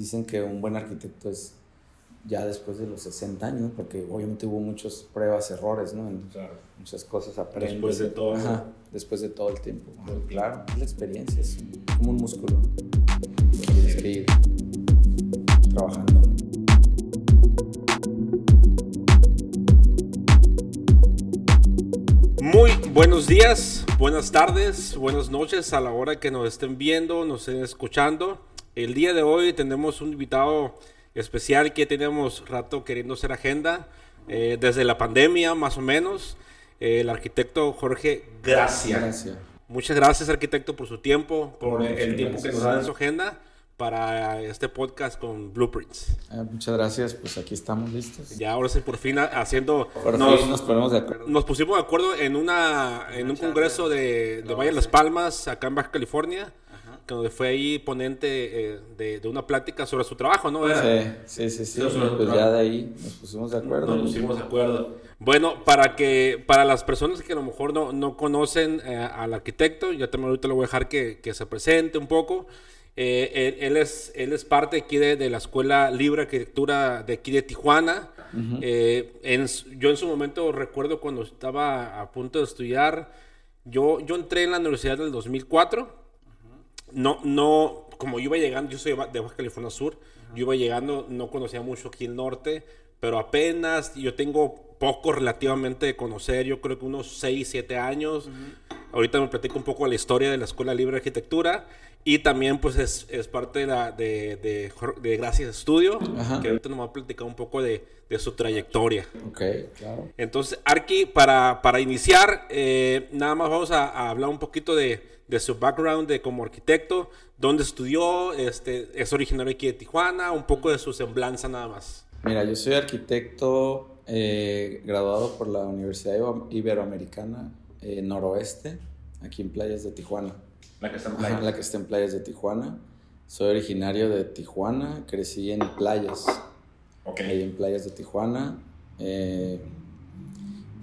dicen que un buen arquitecto es ya después de los 60 años, porque obviamente hubo muchas pruebas, errores, ¿no? En Muchas cosas aprendes. Después de todo. Ajá, después de todo el tiempo. claro, es la experiencia, es como un músculo. Tienes que ir trabajando. Muy buenos días, buenas tardes, buenas noches a la hora que nos estén viendo, nos estén escuchando. El día de hoy tenemos un invitado especial que tenemos rato queriendo hacer agenda, eh, desde la pandemia más o menos, eh, el arquitecto Jorge Gracia. Muchas gracias arquitecto por su tiempo, por el tiempo que nos da en su agenda para este podcast con Blueprints. Ah, muchas gracias, pues aquí estamos listos. Ya ahora sí, por fin haciendo... Por nos, fin nos ponemos de acuerdo. Nos pusimos de acuerdo en, una, en un congreso de, de Valle Las Palmas, acá en Baja California donde fue ahí ponente eh, de, de, una plática sobre su trabajo, ¿no? Sí, sí, sí, pues ya de ahí nos pusimos de acuerdo. Nos pusimos de acuerdo. Bueno, para que para las personas que a lo mejor no, no conocen eh, al arquitecto, ya también ahorita le voy a dejar que, que se presente un poco. Eh, él, es, él es parte aquí de, de, la Escuela Libre Arquitectura de aquí de Tijuana. en, yo en su momento recuerdo cuando estaba a punto de estudiar, yo, yo entré en la universidad del 2004 no, no, como yo iba llegando, yo soy de Baja California Sur, yo iba llegando, no conocía mucho aquí el norte, pero apenas yo tengo poco relativamente de conocer, yo creo que unos 6, 7 años. Ahorita me platico un poco la historia de la Escuela Libre de Arquitectura y también pues es, es parte de, la, de, de, de Gracias Estudio, que ahorita nos va a platicar un poco de, de su trayectoria. Ok, claro. Entonces, Arki, para, para iniciar, eh, nada más vamos a, a hablar un poquito de de su background de como arquitecto, dónde estudió, este, es originario aquí de Tijuana, un poco de su semblanza nada más. Mira, yo soy arquitecto eh, graduado por la Universidad Iberoamericana eh, Noroeste, aquí en Playas de Tijuana. La que está en Playas. la que está en Playas de Tijuana. Soy originario de Tijuana, crecí en Playas. Ok. Ahí en Playas de Tijuana. Eh,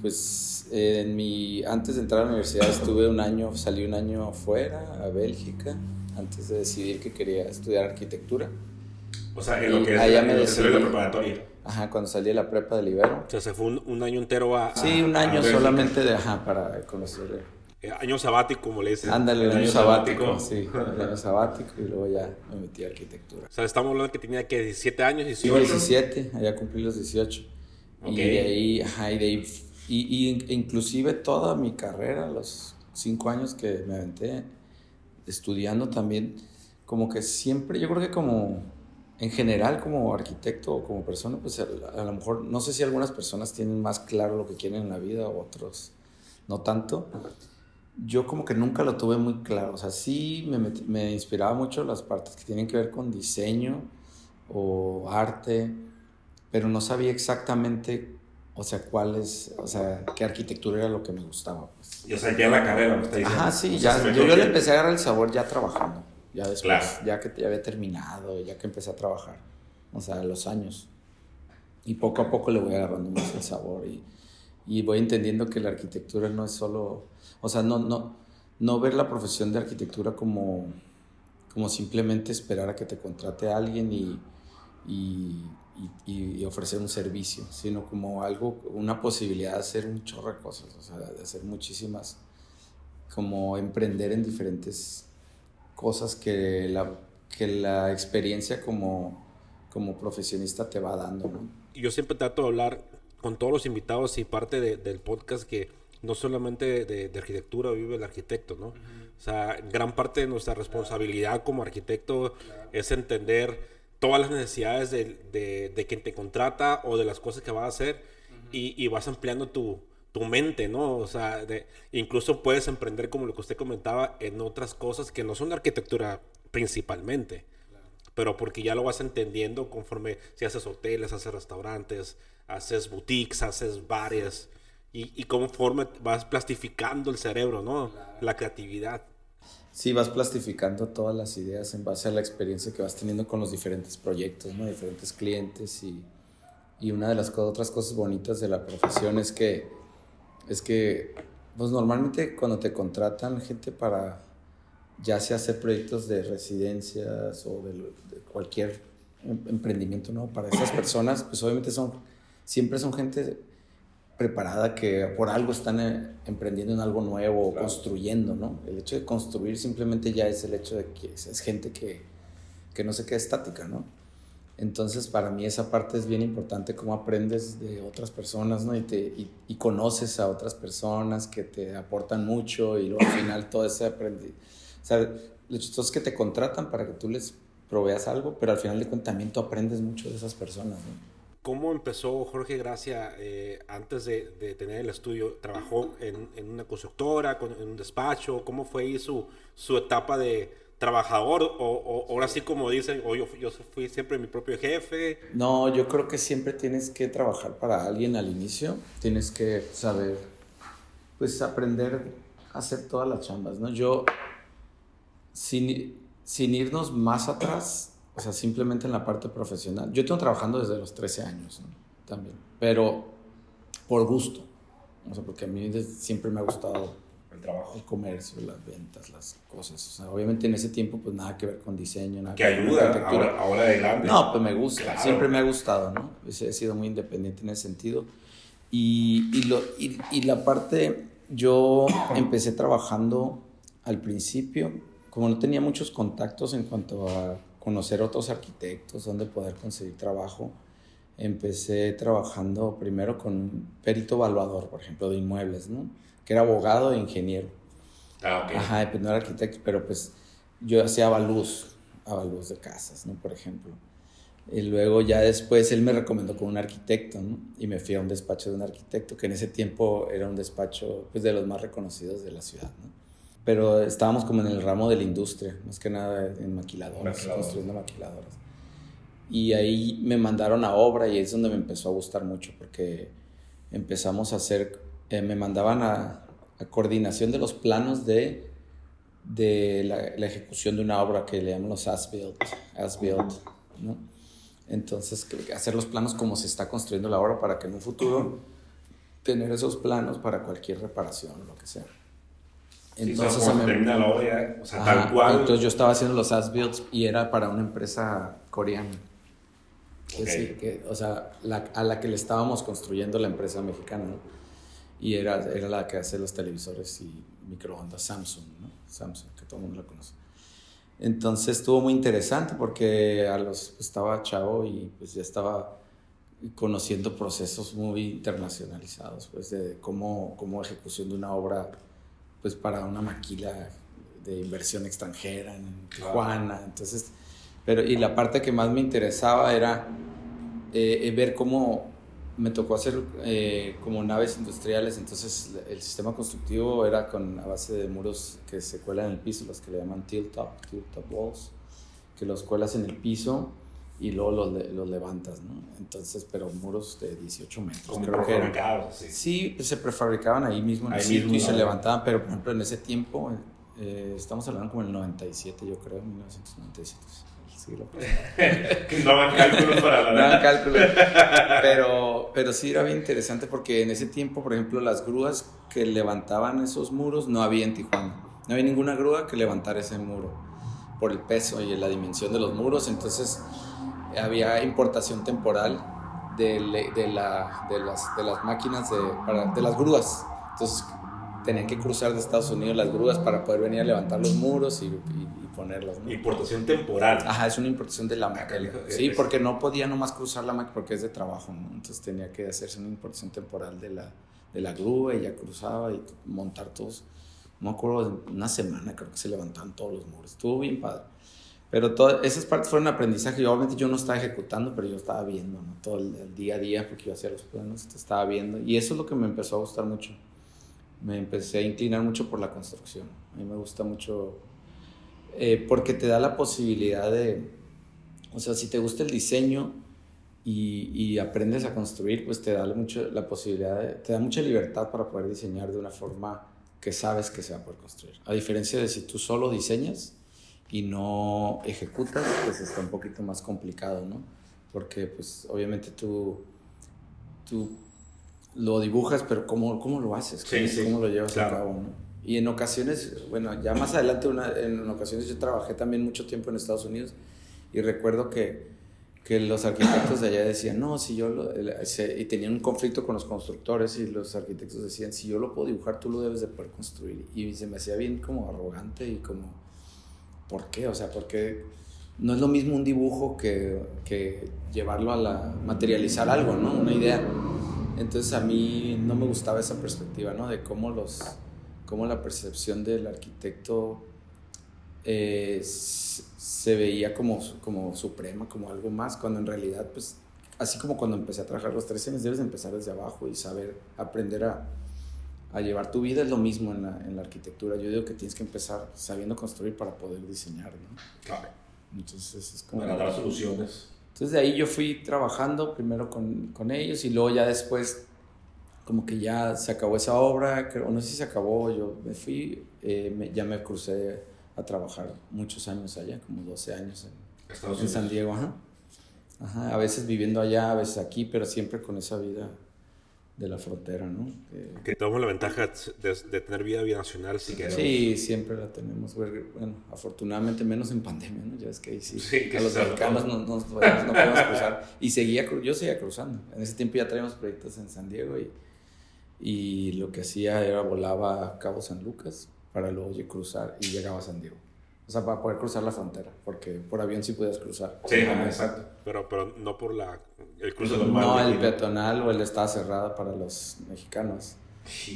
pues en mi, antes de entrar a la universidad estuve un año, salí un año afuera, a Bélgica, antes de decidir que quería estudiar arquitectura. O sea, en lo que es allá me decidí, la preparatoria. Ajá, cuando salí de la prepa de Ibero. O sea, se fue un, año entero a... Sí, un año solamente de, ajá, para conocer. Eh, año sabático, como le dicen. Ándale, el año, sabático, Sí, el año sabático y luego ya me metí a arquitectura. O sea, estamos hablando que tenía que 17 años. 18. Sí, 17, allá cumplí los 18. Okay. Y de ahí, ajá, y de ahí y, inclusive toda mi carrera, los cinco años que me aventé estudiando también, como que siempre, yo creo que como en general como arquitecto o como persona, pues a, lo mejor, no sé si algunas personas tienen más claro lo que quieren en la vida o otros no tanto. Yo como que nunca lo tuve muy claro, o sea, sí me, me inspiraba mucho las partes que tienen que ver con diseño o arte, pero no sabía exactamente o sea, cuál es, o sea, qué arquitectura era lo que me gustaba. Pues. Y o sea, ya la carrera, me está diciendo. Ajá, sí, ya, yo, yo, le empecé a agarrar el sabor ya trabajando, ya después, ya que ya había terminado, ya que empecé a trabajar, o sea, los años. Y poco a poco le voy agarrando más el sabor y, y voy entendiendo que la arquitectura no es solo, o sea, no, no, no ver la profesión de arquitectura como, como simplemente esperar a que te contrate a alguien y, y y, ofrecer un servicio, sino como algo, una posibilidad de hacer un chorro de cosas, o sea, de hacer muchísimas, como emprender en diferentes cosas que la, que la experiencia como, como profesionista te va dando. ¿no? Yo siempre trato de hablar con todos los invitados y parte de, del podcast que no solamente de, de, arquitectura vive el arquitecto, ¿no? O sea, gran parte de nuestra responsabilidad como arquitecto es entender todas las necesidades de, de, quien te contrata o de las cosas que va a hacer y, y, vas ampliando tu, tu, mente, ¿no? O sea, de, incluso puedes emprender como lo que usted comentaba en otras cosas que no son de arquitectura principalmente, pero porque ya lo vas entendiendo conforme si haces hoteles, haces restaurantes, haces boutiques, haces bares y, y conforme vas plastificando el cerebro, ¿no? La creatividad sí vas plastificando todas las ideas en base a la experiencia que vas teniendo con los diferentes proyectos, ¿no? diferentes clientes y, y una de las otras cosas bonitas de la profesión es que, es que pues normalmente cuando te contratan gente para ya sea hacer proyectos de residencias o de, cualquier em, emprendimiento nuevo para esas personas, pues obviamente son, siempre son gente preparada que por algo están eh, emprendiendo en algo nuevo o construyendo, ¿no? El hecho de construir simplemente ya es el hecho de que es gente que, que no se queda estática, ¿no? Entonces, para mí esa parte es bien importante, cómo aprendes de otras personas, ¿no? Y, te, y, conoces a otras personas que te aportan mucho y luego al final todo ese aprendizaje. O sea, lo chistoso es que te contratan para que tú les proveas algo, pero al final de cuentas también tú aprendes mucho de esas personas, ¿no? ¿Cómo empezó Jorge Gracia eh, antes de, de, tener el estudio? ¿Trabajó en, en una constructora, con, en un despacho? ¿Cómo fue ahí su, su etapa de trabajador? ¿O, o ahora sí como dicen, o yo, yo fui siempre mi propio jefe? No, yo creo que siempre tienes que trabajar para alguien al inicio. Tienes que saber, pues aprender a hacer todas las chambas, ¿no? Yo, sin, sin irnos más atrás o sea, simplemente en la parte profesional. Yo tengo trabajando desde los 13 años también, pero por gusto. O sea, porque a mí siempre me ha gustado el trabajo, el comercio, las ventas, las cosas. O sea, obviamente en ese tiempo, pues nada que ver con diseño, nada que ayuda ahora, ahora adelante. No, pues me gusta, siempre me ha gustado, ¿no? He sido muy independiente en ese sentido. Y, y, lo, y, y la parte, yo empecé trabajando al principio, como no tenía muchos contactos en cuanto a conocer otros arquitectos, dónde poder conseguir trabajo. Empecé trabajando primero con un perito evaluador, por ejemplo, de inmuebles, ¿no? Que era abogado e ingeniero. Ah, ok. Ajá, pues no era arquitecto, pero pues yo hacía avalúos, avalúos de casas, ¿no? Por ejemplo. Y luego ya después él me recomendó con un arquitecto, ¿no? Y me fui a un despacho de un arquitecto, que en ese tiempo era un despacho, pues, de los más reconocidos de la ciudad, ¿no? pero estábamos como en el ramo de la industria, más que nada en maquiladoras, construyendo maquiladoras. Y ahí me mandaron a obra y es donde me empezó a gustar mucho porque empezamos a hacer, eh, me mandaban a, a, coordinación de los planos de, de la, la, ejecución de una obra que le llaman los as-built, as-built, ¿no? Entonces, hacer los planos como se está construyendo la obra para que en un futuro tener esos planos para cualquier reparación o lo que sea. Entonces, termina la obra, o sea, tal cual. Entonces yo estaba haciendo los as-builds y era para una empresa coreana. Que o sea, a la que le estábamos construyendo la empresa mexicana, ¿no? Y era, era la que hace los televisores y microondas Samsung, ¿no? Samsung, que todo el mundo la conoce. Entonces estuvo muy interesante porque a los, estaba chavo y pues ya estaba conociendo procesos muy internacionalizados, pues de cómo, cómo ejecución de una obra pues para una maquila de inversión extranjera en Tijuana. Entonces, pero y la parte que más me interesaba era eh, ver cómo me tocó hacer eh, como naves industriales, entonces el sistema constructivo era con a base de muros que se cuelan en el piso, los que le llaman tilt top, tilt top walls, que los cuelas en el piso y luego los, los levantas, ¿no? Entonces, pero muros de 18 metros. creo que eran. sí. Sí, pues, se prefabricaban ahí mismo en el sitio y se levantaban, pero por ejemplo en ese tiempo, eh, estamos hablando como el 97, yo creo, 1997. no hagan cálculos para la No hagan cálculos. Pero, pero sí era bien interesante porque en ese tiempo, por ejemplo, las grúas que levantaban esos muros no había en Tijuana. No había ninguna grúa que levantara ese muro por el peso y la dimensión de los muros. Entonces, había importación temporal de, de, la, de, las, de las máquinas de, para, de las grúas. Entonces tenían que cruzar de Estados Unidos las grúas para poder venir a levantar los muros y, y, ponerlas. Importación temporal. Ajá, es una importación de la máquina. Sí, porque no podía nomás cruzar la máquina porque es de trabajo, ¿no? Entonces tenía que hacerse una importación temporal de la, de la grúa y ya cruzaba y montar todos. No me acuerdo, una semana creo que se levantaban todos los muros. Estuvo bien padre. Pero todas esas partes fueron aprendizaje. Yo, obviamente yo no estaba ejecutando, pero yo estaba viendo, ¿no? Todo el, día a día, porque yo hacía los planos, estaba viendo. Y eso es lo que me empezó a gustar mucho. Me empecé a inclinar mucho por la construcción. A mí me gusta mucho eh, porque te da la posibilidad de, o sea, si te gusta el diseño y, y aprendes a construir, pues te da mucho la posibilidad, de, te da mucha libertad para poder diseñar de una forma que sabes que se va a poder construir. A diferencia de si tú solo diseñas, y no ejecutas, pues está un poquito más complicado, ¿no? Porque pues obviamente tú, tú lo dibujas, pero ¿cómo, cómo lo haces? ¿Cómo, lo llevas a cabo? ¿no? Y en ocasiones, bueno, ya más adelante, una, en ocasiones yo trabajé también mucho tiempo en Estados Unidos y recuerdo que, que los arquitectos de allá decían, no, si yo lo, y tenían un conflicto con los constructores y los arquitectos decían, si yo lo puedo dibujar, tú lo debes de poder construir. Y se me hacía bien como arrogante y como, ¿por qué? O sea, porque no es lo mismo un dibujo que, que llevarlo a la, materializar algo, ¿no? Una idea. Entonces a mí no me gustaba esa perspectiva, ¿no? De cómo los, cómo la percepción del arquitecto eh, se veía como, como suprema, como algo más, cuando en realidad, pues, así como cuando empecé a trabajar los tres años, debes empezar desde abajo y saber, aprender a, a llevar tu vida, es lo mismo en la, en la, arquitectura. Yo digo que tienes que empezar sabiendo construir para poder diseñar, ¿no? Claro. Entonces es como... Para dar soluciones. Entonces de ahí yo fui trabajando primero con, con ellos y luego ya después como que ya se acabó esa obra, o no sé si se acabó, yo me fui, eh, ya me crucé a trabajar muchos años allá, como 12 años en, en San Diego, ajá. Ajá, a veces viviendo allá, a veces aquí, pero siempre con esa vida de la frontera, ¿no? Que, que tenemos la ventaja de, de, tener vida binacional, si queremos. Sí, siempre la tenemos. Bueno, afortunadamente menos en pandemia, ¿no? Ya es que ahí sí, sí a los cercanos no, no, no, podemos cruzar. Y seguía, yo seguía cruzando. En ese tiempo ya traíamos proyectos en San Diego y, y lo que hacía era volaba a Cabo San Lucas para luego cruzar y llegaba a San Diego. O sea, para poder cruzar la frontera, porque por avión sí podías cruzar. Sí, exacto. Pero, pero no por la, el cruce mar. No, el peatonal o el estaba cerrado para los mexicanos.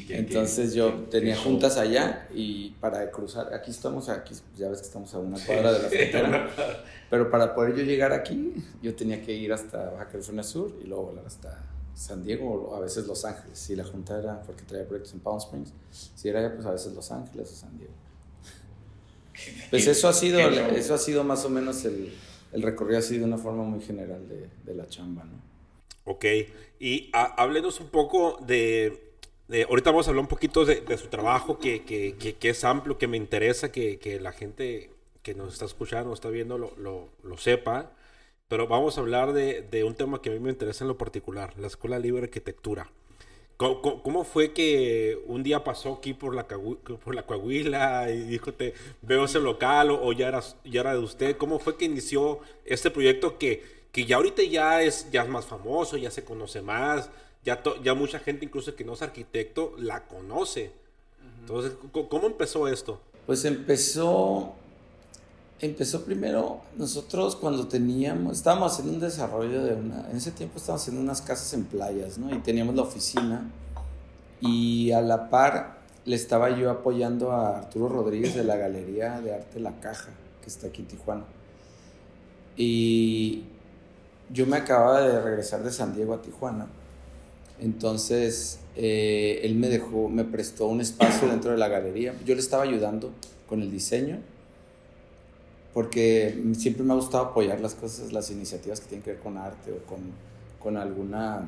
Entonces yo tenía juntas allá y para cruzar, aquí estamos, aquí ya ves que estamos a una cuadra de la frontera, pero para poder yo llegar aquí, yo tenía que ir hasta Baja California Sur y luego volar hasta San Diego o a veces Los Ángeles. Si la junta era, porque traía proyectos en Palm Springs, si era ya, pues a veces Los Ángeles o San Diego. Pues eso ha sido, eso ha sido más o menos el, el recorrido así de una forma muy general de, de la chamba, ¿no? Ok, y háblenos un poco de, de, ahorita vamos a hablar un poquito de, de su trabajo, que, que, que, es amplio, que me interesa que, que, la gente que nos está escuchando, está viendo, lo, lo, lo sepa. Pero vamos a hablar de, de, un tema que a mí me interesa en lo particular, la Escuela Libre de Arquitectura. ¿Cómo, cómo fue que un día pasó aquí por la, por la Coahuila y dijo, te, veo ese local o, ya, era, ya era de usted? ¿Cómo fue que inició este proyecto que, que ya ahorita ya es, ya es más famoso, ya se conoce más, ya, ya mucha gente incluso que no es arquitecto la conoce? Entonces, ¿cómo empezó esto? Pues empezó empezó primero nosotros cuando teníamos, estábamos haciendo un desarrollo de una, en ese tiempo estábamos haciendo unas casas en playas, ¿no? Y teníamos la oficina y a la par le estaba yo apoyando a Arturo Rodríguez de la Galería de Arte La Caja, que está aquí en Tijuana. Y yo me acababa de regresar de San Diego a Tijuana. Entonces, eh, él me dejó, me prestó un espacio dentro de la galería. Yo le estaba ayudando con el diseño porque siempre me ha gustado apoyar las cosas, las iniciativas que tienen que ver con arte o con, con alguna,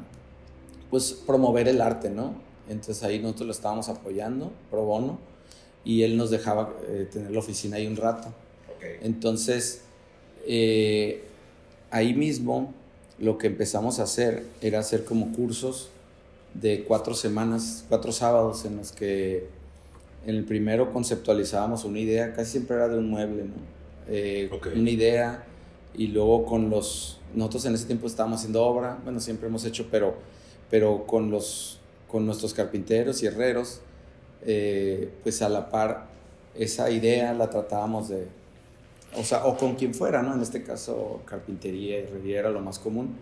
pues promover el arte, ¿no? Entonces ahí nosotros lo estábamos apoyando, pro bono, y él nos dejaba eh, tener la oficina ahí un rato. Okay. Entonces, eh, ahí mismo lo que empezamos a hacer era hacer como cursos de cuatro semanas, cuatro sábados en los que en el primero conceptualizábamos una idea, casi siempre era de un mueble, ¿no? Eh, una idea y luego con los, nosotros en ese tiempo estábamos haciendo obra, bueno, siempre hemos hecho, pero, pero con, los, con nuestros carpinteros y herreros, eh, pues a la par esa idea la tratábamos de, o sea, o con quien fuera, ¿no? En este caso, carpintería y herrería era lo más común.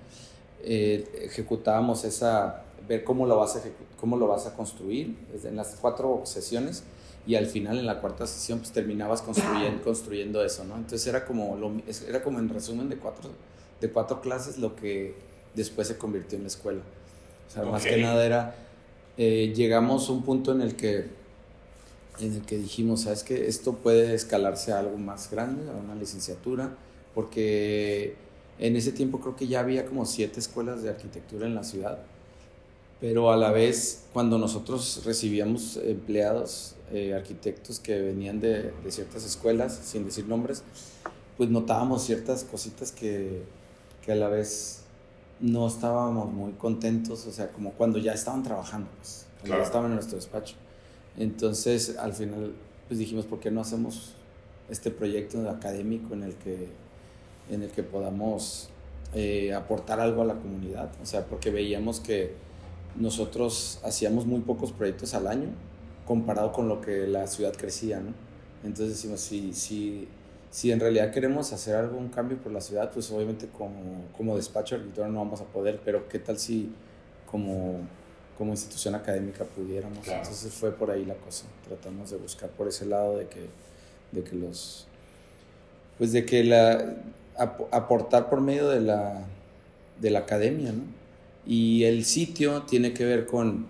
Eh, ejecutábamos esa, ver cómo lo vas a, cómo lo vas a construir, en las cuatro sesiones y al final en la cuarta sesión pues terminabas construyendo, construyendo eso, ¿no? Entonces era como, lo, era como en resumen de cuatro, de cuatro clases lo que después se convirtió en la escuela. O sea, más que nada era, eh, llegamos a un punto en el que, en el que dijimos, ¿sabes qué? Esto puede escalarse a algo más grande, a una licenciatura, porque en ese tiempo creo que ya había como siete escuelas de arquitectura en la ciudad pero a la vez cuando nosotros recibíamos empleados, eh, arquitectos que venían de, de, ciertas escuelas, sin decir nombres, pues notábamos ciertas cositas que, que, a la vez no estábamos muy contentos, o sea, como cuando ya estaban trabajando, pues, cuando ya estaban en nuestro despacho. Entonces, al final, pues dijimos, ¿por qué no hacemos este proyecto académico en el que, en el que podamos eh, aportar algo a la comunidad, o sea, porque veíamos que nosotros hacíamos muy pocos proyectos al año comparado con lo que la ciudad crecía, ¿no? Entonces decimos, si, si, si en realidad queremos hacer algún cambio por la ciudad, pues obviamente como, como despacho arquitectónico no vamos a poder, pero ¿qué tal si como, como institución académica pudiéramos? Entonces fue por ahí la cosa, tratamos de buscar por ese lado de que, de que los, pues de que la, aportar por medio de la, de la academia, ¿no? Y el sitio tiene que ver con,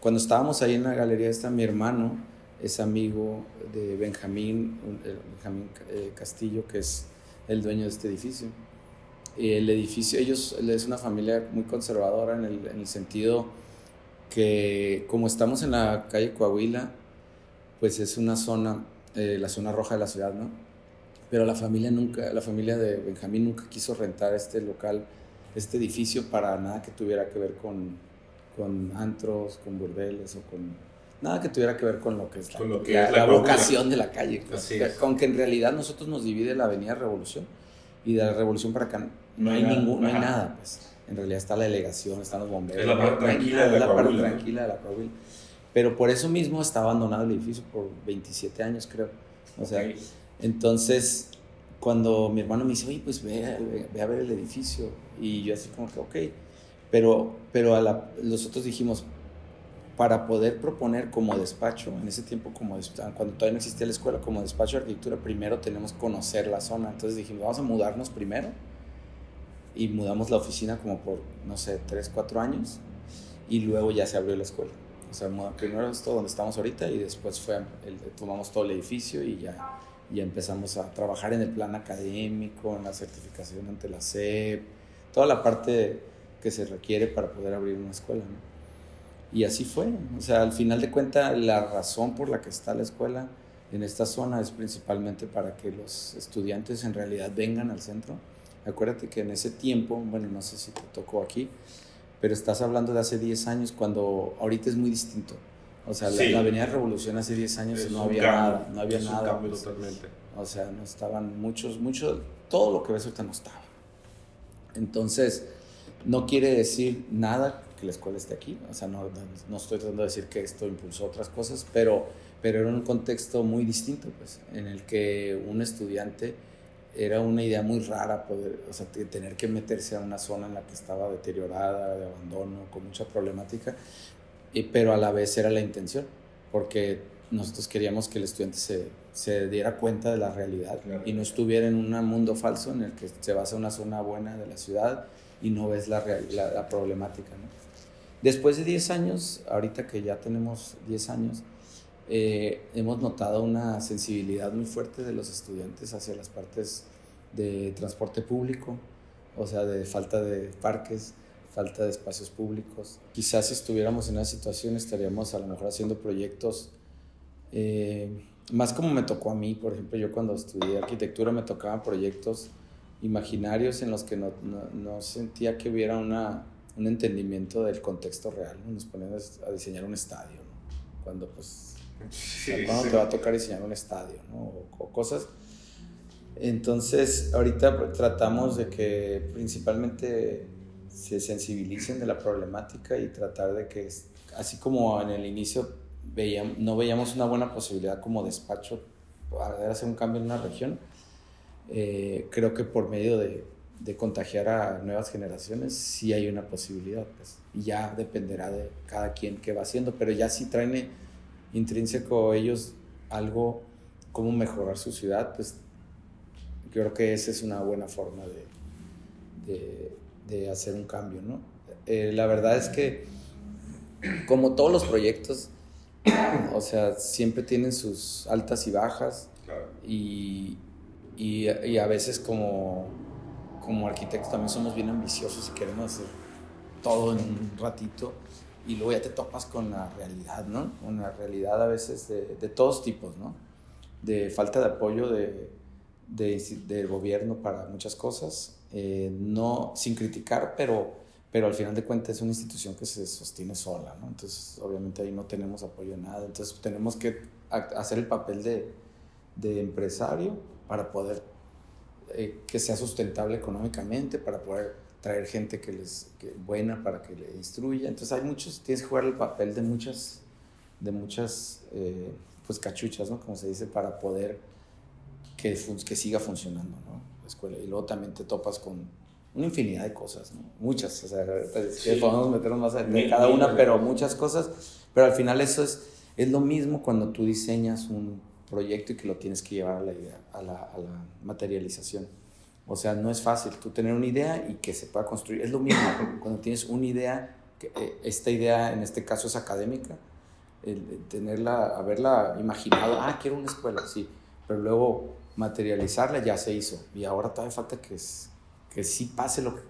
cuando estábamos ahí en la galería está mi hermano, es amigo de Benjamín, Benjamín eh, Castillo, que es el dueño de este edificio. El edificio, ellos, es una familia muy conservadora en el, en el sentido que como estamos en la calle Coahuila, pues es una zona, eh, la zona roja de la ciudad, ¿no? Pero la familia nunca, la familia de Benjamín nunca quiso rentar este local este edificio para nada que tuviera que ver con, con antros, con burdeles o con nada que tuviera que ver con lo que es la, vocación de la calle. Con que en realidad nosotros nos divide la Avenida Revolución y de la Revolución para acá no, hay, ningún, no hay nada. Pues. En realidad está la delegación, están los bomberos. Es la parte tranquila de la, la parte tranquila de la Coahuila. Pero por eso mismo está abandonado el edificio por 27 años, creo. O sea, entonces cuando mi hermano me dice, oye, pues ve, ve, a ver el edificio. Y yo así como que, ok. Pero, pero a la, nosotros dijimos, para poder proponer como despacho, en ese tiempo como cuando todavía no existía la escuela, como despacho de arquitectura, primero tenemos que conocer la zona. Entonces dijimos, vamos a mudarnos primero. Y mudamos la oficina como por, no sé, tres, cuatro años. Y luego ya se abrió la escuela. O sea, primero esto donde estamos ahorita y después fue, el, tomamos todo el edificio y ya y empezamos a trabajar en el plan académico, en la certificación ante la SEP, toda la parte que se requiere para poder abrir una escuela. Y así fue. O sea, al final de cuentas, la razón por la que está la escuela en esta zona es principalmente para que los estudiantes en realidad vengan al centro. Acuérdate que en ese tiempo, bueno, no sé si te tocó aquí, pero estás hablando de hace 10 años cuando ahorita es muy distinto. O sea, la, Avenida Revolución hace 10 años no había nada, no había nada. Pues. totalmente. O sea, no estaban muchos, muchos, todo lo que ves ahorita no estaba. Entonces, no quiere decir nada que la escuela esté aquí. O sea, no, no, estoy tratando de decir que esto impulsó otras cosas, pero, pero era un contexto muy distinto, pues, en el que un estudiante era una idea muy rara poder, o sea, tener que meterse a una zona en la que estaba deteriorada, de abandono, con mucha problemática, pero a la vez era la intención, porque nosotros queríamos que el estudiante se, se diera cuenta de la realidad y no estuviera en un mundo falso en el que se basa una zona buena de la ciudad y no ves la, la, la, problemática. ¿no? Después de 10 años, ahorita que ya tenemos 10 años, eh, hemos notado una sensibilidad muy fuerte de los estudiantes hacia las partes de transporte público, o sea, de falta de parques, falta de espacios públicos. Quizás si estuviéramos en una situación estaríamos a lo mejor haciendo proyectos eh, más como me tocó a mí, por ejemplo, yo cuando estudié arquitectura me tocaban proyectos imaginarios en los que no, no, sentía que hubiera una, un entendimiento del contexto real. Nos ponían a diseñar un estadio, cuando pues cuando te va a tocar diseñar un estadio o, o, cosas. Entonces, ahorita tratamos de que principalmente se sensibilicen de la problemática y tratar de que, así como en el inicio veíamos, no veíamos una buena posibilidad como despacho para hacer un cambio en una región, eh, creo que por medio de, de, contagiar a nuevas generaciones sí hay una posibilidad, pues, y ya dependerá de cada quien qué va haciendo, pero ya si traen intrínseco ellos algo, cómo mejorar su ciudad, pues creo que esa es una buena forma de hacer un cambio, ¿no? Eh, la verdad es que, como todos los proyectos, o sea, siempre tienen sus altas y bajas. Y, y, y, a veces como, como arquitectos también somos bien ambiciosos y queremos hacer todo en un ratito. Y luego ya te topas con la realidad, ¿no? Con la realidad a veces de, de todos tipos, ¿no? De falta de apoyo de, de, del gobierno para muchas cosas eh, no sin criticar, pero, pero al final de cuentas es una institución que se sostiene sola, ¿no? Entonces, obviamente ahí no tenemos apoyo de nada, entonces tenemos que hacer el papel de, de empresario para poder eh, que sea sustentable económicamente para poder traer gente que les que buena para que le instruya. Entonces hay muchos, tienes que jugar el papel de muchas, de muchas eh, pues cachuchas, ¿no? Como se dice, para poder que, que siga funcionando, ¿no? La escuela. Y luego también te topas con una infinidad de cosas, ¿no? Muchas, o sea, pues, podemos meternos más en cada una, pero muchas cosas. Pero al final eso es, es lo mismo cuando tú diseñas un proyecto y que lo tienes que llevar a la, idea, a la, a la materialización. O sea, no es fácil tú tener una idea y que se pueda construir. Es lo mismo cuando tienes una idea, que, eh, esta idea en este caso es académica, el, tenerla, haberla imaginado, ah, quiero una escuela, sí, pero luego materializarla ya se hizo y ahora todavía falta que, que sí pase lo que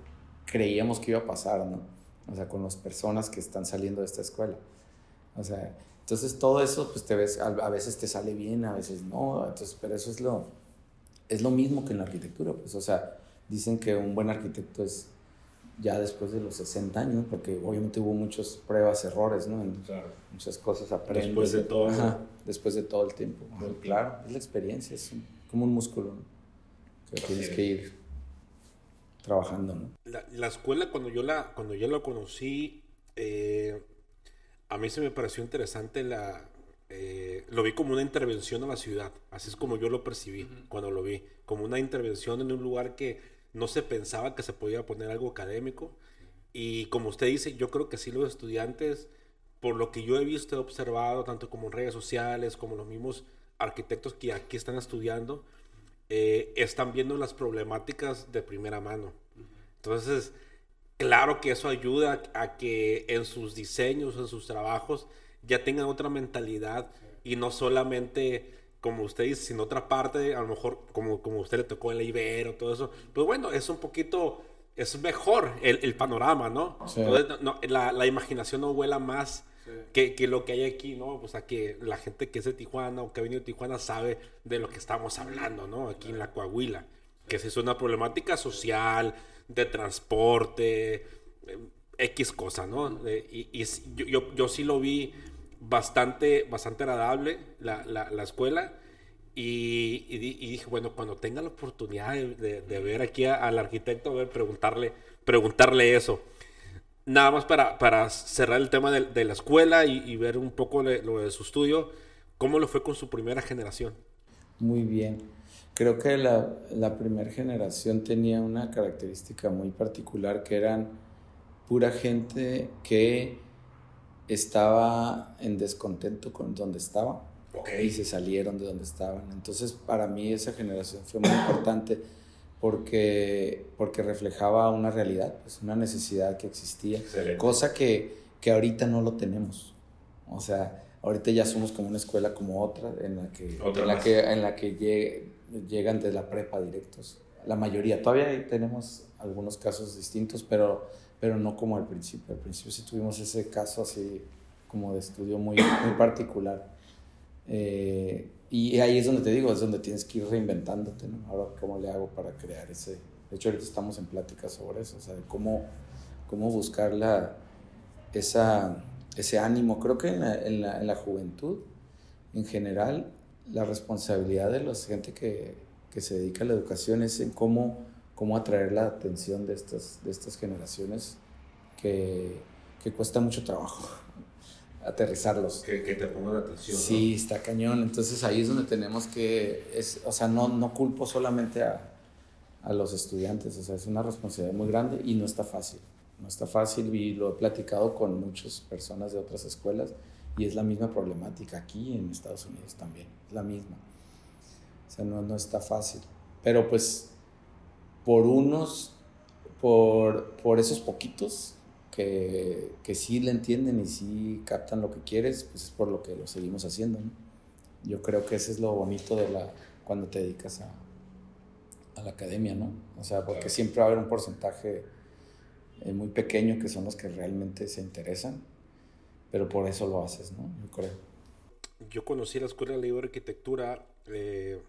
creíamos que iba a pasar, ¿no? O sea, con las personas que están saliendo de esta escuela. O sea, entonces todo eso, pues te ves, a, veces te sale bien, a veces no, entonces, pero eso es lo, es lo mismo que en la arquitectura, pues, o sea, dicen que un buen arquitecto es ya después de los 60 años, porque obviamente hubo muchas pruebas, errores, ¿no? claro. Muchas cosas aprendes. Después de todo. después de todo el tiempo. claro, es la experiencia, es como un músculo, ¿no? Que tienes que ir trabajando, ¿no? La, escuela, cuando yo la, cuando yo la conocí, eh, a mí se me pareció interesante la... Eh, lo vi como una intervención a la ciudad, así es como yo lo percibí cuando lo vi, como una intervención en un lugar que no se pensaba que se podía poner algo académico. Y como usted dice, yo creo que sí los estudiantes, por lo que yo he visto, he observado, tanto como en redes sociales, como los mismos arquitectos que aquí están estudiando, eh, están viendo las problemáticas de primera mano. Entonces, claro que eso ayuda a que en sus diseños, en sus trabajos, ya tengan otra mentalidad y no solamente, como usted dice, sino otra parte, a lo mejor como, como usted le tocó el Ibero, todo eso. Pues bueno, es un poquito, es mejor el, panorama, ¿no? la, la, imaginación no vuela más que, que, lo que hay aquí, ¿no? O sea, que la gente que es de Tijuana o que ha venido de Tijuana sabe de lo que estamos hablando, ¿no? Aquí en la Coahuila, que es una problemática social, de transporte, eh, X cosa, ¿no? y, y yo, yo, yo, sí lo vi bastante, bastante agradable, la, la, la escuela. Y, y, dije, bueno, cuando tenga la oportunidad de, de, ver aquí al arquitecto, a ver, preguntarle, preguntarle eso. Nada más para, para cerrar el tema de, de la escuela y, y, ver un poco lo de su estudio, ¿cómo lo fue con su primera generación? Muy bien. Creo que la, la primera generación tenía una característica muy particular que eran pura gente que estaba en descontento con donde estaba y se salieron de donde estaban. Entonces para mí esa generación fue muy importante porque, porque reflejaba una realidad, pues una necesidad que existía, cosa que, que ahorita no lo tenemos. O sea, ahorita ya somos como una escuela como otra en la que, en la que, en la que llegue, llegan de la prepa directos. La mayoría. Todavía tenemos algunos casos distintos, pero, pero no como al principio. Al principio sí tuvimos ese caso así como de estudio muy, muy particular. Eh, y ahí es donde te digo, es donde tienes que ir reinventándote, ¿no? Ahora, ¿cómo le hago para crear ese? De hecho, ahorita estamos en plática sobre eso, o sea, de cómo, cómo buscar la, esa, ese ánimo. Creo que en la, en la, en la juventud, en general, la responsabilidad de la gente que, que, se dedica a la educación es en cómo, cómo atraer la atención de estas, de estas generaciones que, que cuesta mucho trabajo aterrizarlos. Que, que te pongan atención. Sí, está cañón. Entonces ahí es donde tenemos que, es, o sea, no, no culpo solamente a, a los estudiantes, o sea, es una responsabilidad muy grande y no está fácil. No está fácil y lo he platicado con muchas personas de otras escuelas y es la misma problemática aquí en Estados Unidos también, es la misma. O sea, no, no está fácil. Pero pues por unos, por, por esos poquitos que, que, sí le entienden y sí captan lo que quieres, pues es por lo que lo seguimos haciendo. ¿no? Yo creo que ese es lo bonito de la, cuando te dedicas a, a la academia, ¿no? O sea, porque siempre va a haber un porcentaje eh, muy pequeño que son los que realmente se interesan pero por eso lo haces, ¿no? Yo creo. Yo conocí la Escuela de Libre Arquitectura, eh,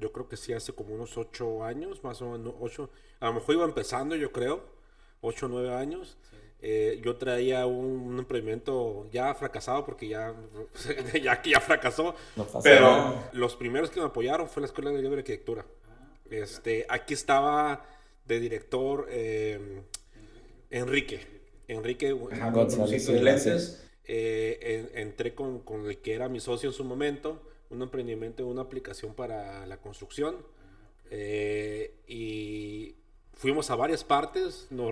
yo creo que sí hace como unos ocho años, más o menos ocho, a lo mejor iba empezando, yo creo, ocho o nueve años. Eh, yo traía un, emprendimiento ya fracasado porque ya, ya, ya fracasó, pero los primeros que me apoyaron fue la Escuela de Libre Arquitectura. Este, aquí estaba de director eh, Enrique. Enrique González. lentes. Eh, entré con, con, el que era mi socio en su momento, un emprendimiento, una aplicación para la construcción. Y fuimos a varias partes, no,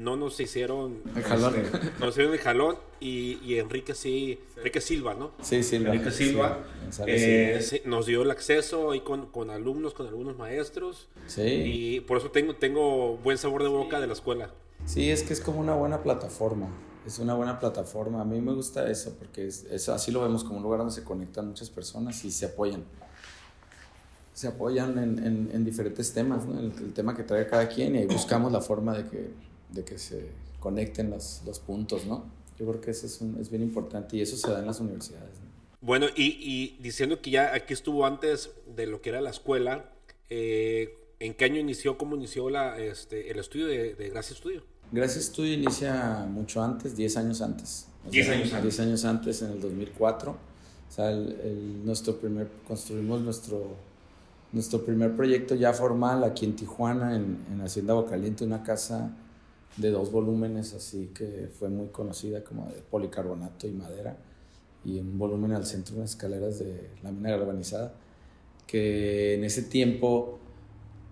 no nos hicieron el jalón. Nos hicieron el jalón y, y Enrique sí, Enrique Silva, ¿no? Sí, Silva. Enrique Silva. Eh, nos dio el acceso ahí con, con, alumnos, con algunos maestros. Sí. Y por eso tengo, tengo buen sabor de boca de la escuela. Sí, es que es como una buena plataforma. Es una buena plataforma. A mí me gusta eso porque es, así lo vemos como un lugar donde se conectan muchas personas y se apoyan. Se apoyan en, en, diferentes temas, ¿no? el, tema que trae cada quien y ahí buscamos la forma de que, de que se conecten los, los puntos, ¿no? Yo creo que eso es, es, bien importante y eso se da en las universidades. Bueno, y, y, diciendo que ya aquí estuvo antes de lo que era la escuela, eh, ¿en qué año inició, cómo inició la, este, el estudio de, de Gracias Estudio? Gracias Estudio inicia mucho antes, 10 años antes. 10 años antes. 10 años antes, en el 2004. O sea, el, nuestro primer, construimos nuestro, nuestro primer proyecto ya formal aquí en Tijuana, en, en Hacienda Bocaliente, una casa de dos volúmenes, así que fue muy conocida como de policarbonato y madera, y un volumen al centro, unas escaleras de lámina galvanizada, que en ese tiempo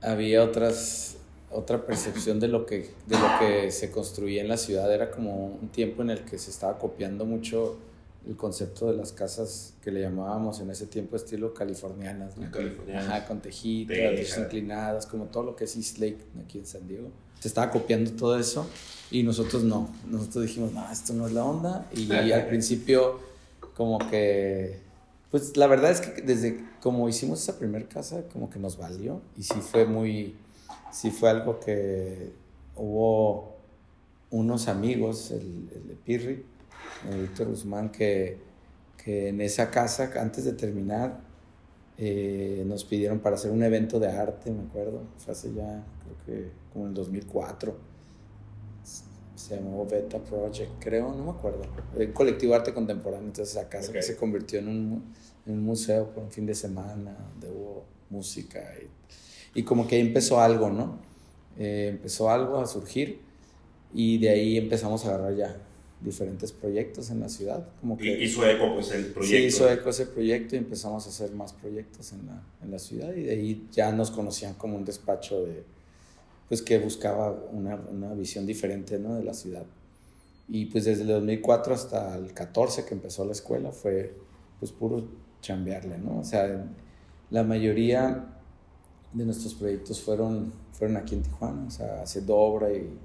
había otras otra percepción de lo, que, de lo que se construía en la ciudad. Era como un tiempo en el que se estaba copiando mucho el concepto de las casas que le llamábamos en ese tiempo estilo californianas. Ajá, con tejitas, inclinadas, como todo lo que es East Lake aquí en San Diego. Se estaba copiando todo eso y nosotros no. Nosotros dijimos, no, esto no es la onda. Y al principio como que... Pues la verdad es que desde como hicimos esa primera casa, como que nos valió y sí fue muy sí fue algo que hubo unos amigos, el, el de Pirri, el Víctor Guzmán, que, que, en esa casa, antes de terminar, eh, nos pidieron para hacer un evento de arte, me acuerdo, fue hace ya, creo que como en el 2004. Se llamó Beta Project, creo, no me acuerdo. El colectivo arte contemporáneo, entonces casa que se convirtió en un, en un museo por un fin de semana, donde hubo música y y como que ahí empezó algo, ¿no? Eh, empezó algo a surgir y de ahí empezamos a agarrar ya diferentes proyectos en la ciudad. Como que, hizo eco pues el proyecto. Sí, hizo eco ese proyecto y empezamos a hacer más proyectos en la, en la ciudad y de ahí ya nos conocían como un despacho de, pues que buscaba una, una visión diferente ¿no? de la ciudad. Y pues desde el 2004 hasta el 14 que empezó la escuela fue pues puro chambearle, ¿no? O sea, la mayoría de nuestros proyectos fueron, fueron aquí en Tijuana, o sea, haciendo obra y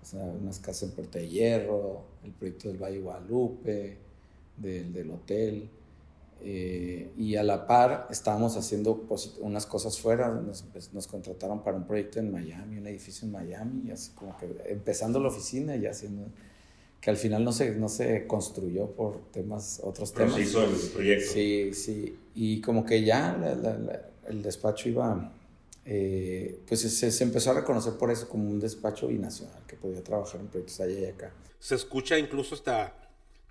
o sea, unas casas en Puerta de Hierro, el proyecto del Valle Guadalupe, del, del hotel. Eh, y a la par estábamos haciendo unas cosas fuera, nos, pues, nos, contrataron para un proyecto en Miami, un edificio en Miami, y así como que empezando la oficina y haciendo, que al final no se, no se construyó por temas, otros temas. Pero se hizo el proyecto. Sí, sí, y como que ya el despacho iba, eh, pues se, se, empezó a reconocer por eso como un despacho binacional, que podía trabajar en proyectos allá y acá. Se escucha incluso hasta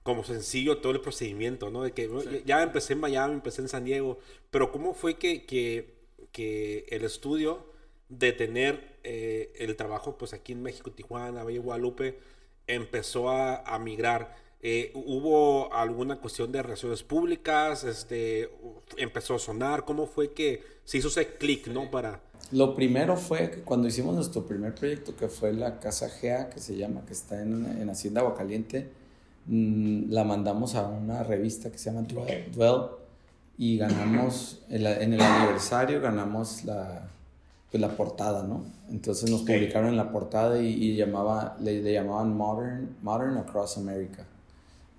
como sencillo todo el procedimiento, ¿no? De que ya empecé en Miami, empecé en San Diego, pero ¿cómo fue que, que, que el estudio de tener eh, el trabajo pues aquí en México, Tijuana, Valle Guadalupe, empezó a, a migrar? Eh, ¿Hubo alguna cuestión de relaciones públicas? Este, ¿Empezó a sonar? ¿Cómo fue que se hizo ese clic, no? Para... Lo primero fue que cuando hicimos nuestro primer proyecto, que fue la Casa GEA, que se llama, que está en, en Hacienda Aguacaliente, mmm, la mandamos a una revista que se llama Dwell, y ganamos, en, en el aniversario ganamos la, pues la portada, ¿no? Entonces nos publicaron en la portada y, y llamaba, le, le, llamaban Modern, Modern Across America.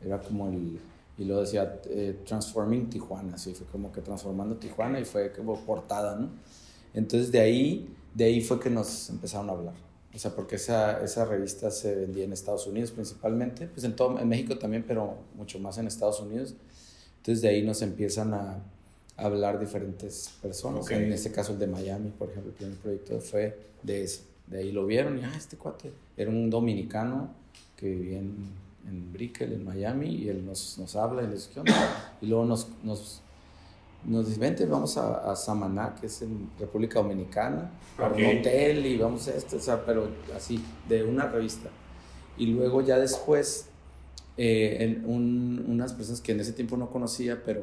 Era como el, y lo decía eh, Transforming Tijuana, así fue como que transformando Tijuana y fue como portada, ¿no? Entonces de ahí, de ahí fue que nos empezaron a hablar. O sea, porque esa, esa revista se vendía en Estados Unidos principalmente, pues en, todo, en México también, pero mucho más en Estados Unidos. Entonces de ahí nos empiezan a, a hablar diferentes personas. Okay. En este caso el de Miami, por ejemplo, el primer proyecto fue de eso. De ahí lo vieron y, ah, este cuate era un dominicano que vivía en en Brickell, en Miami, y él nos, nos habla y les dice, Y luego nos, nos, nos dice, vente, vamos a, a, Samaná, que es en República Dominicana, a un hotel y vamos a esto, o sea, pero así, de una revista. Y luego ya después, eh, unas personas que en ese tiempo no conocía, pero,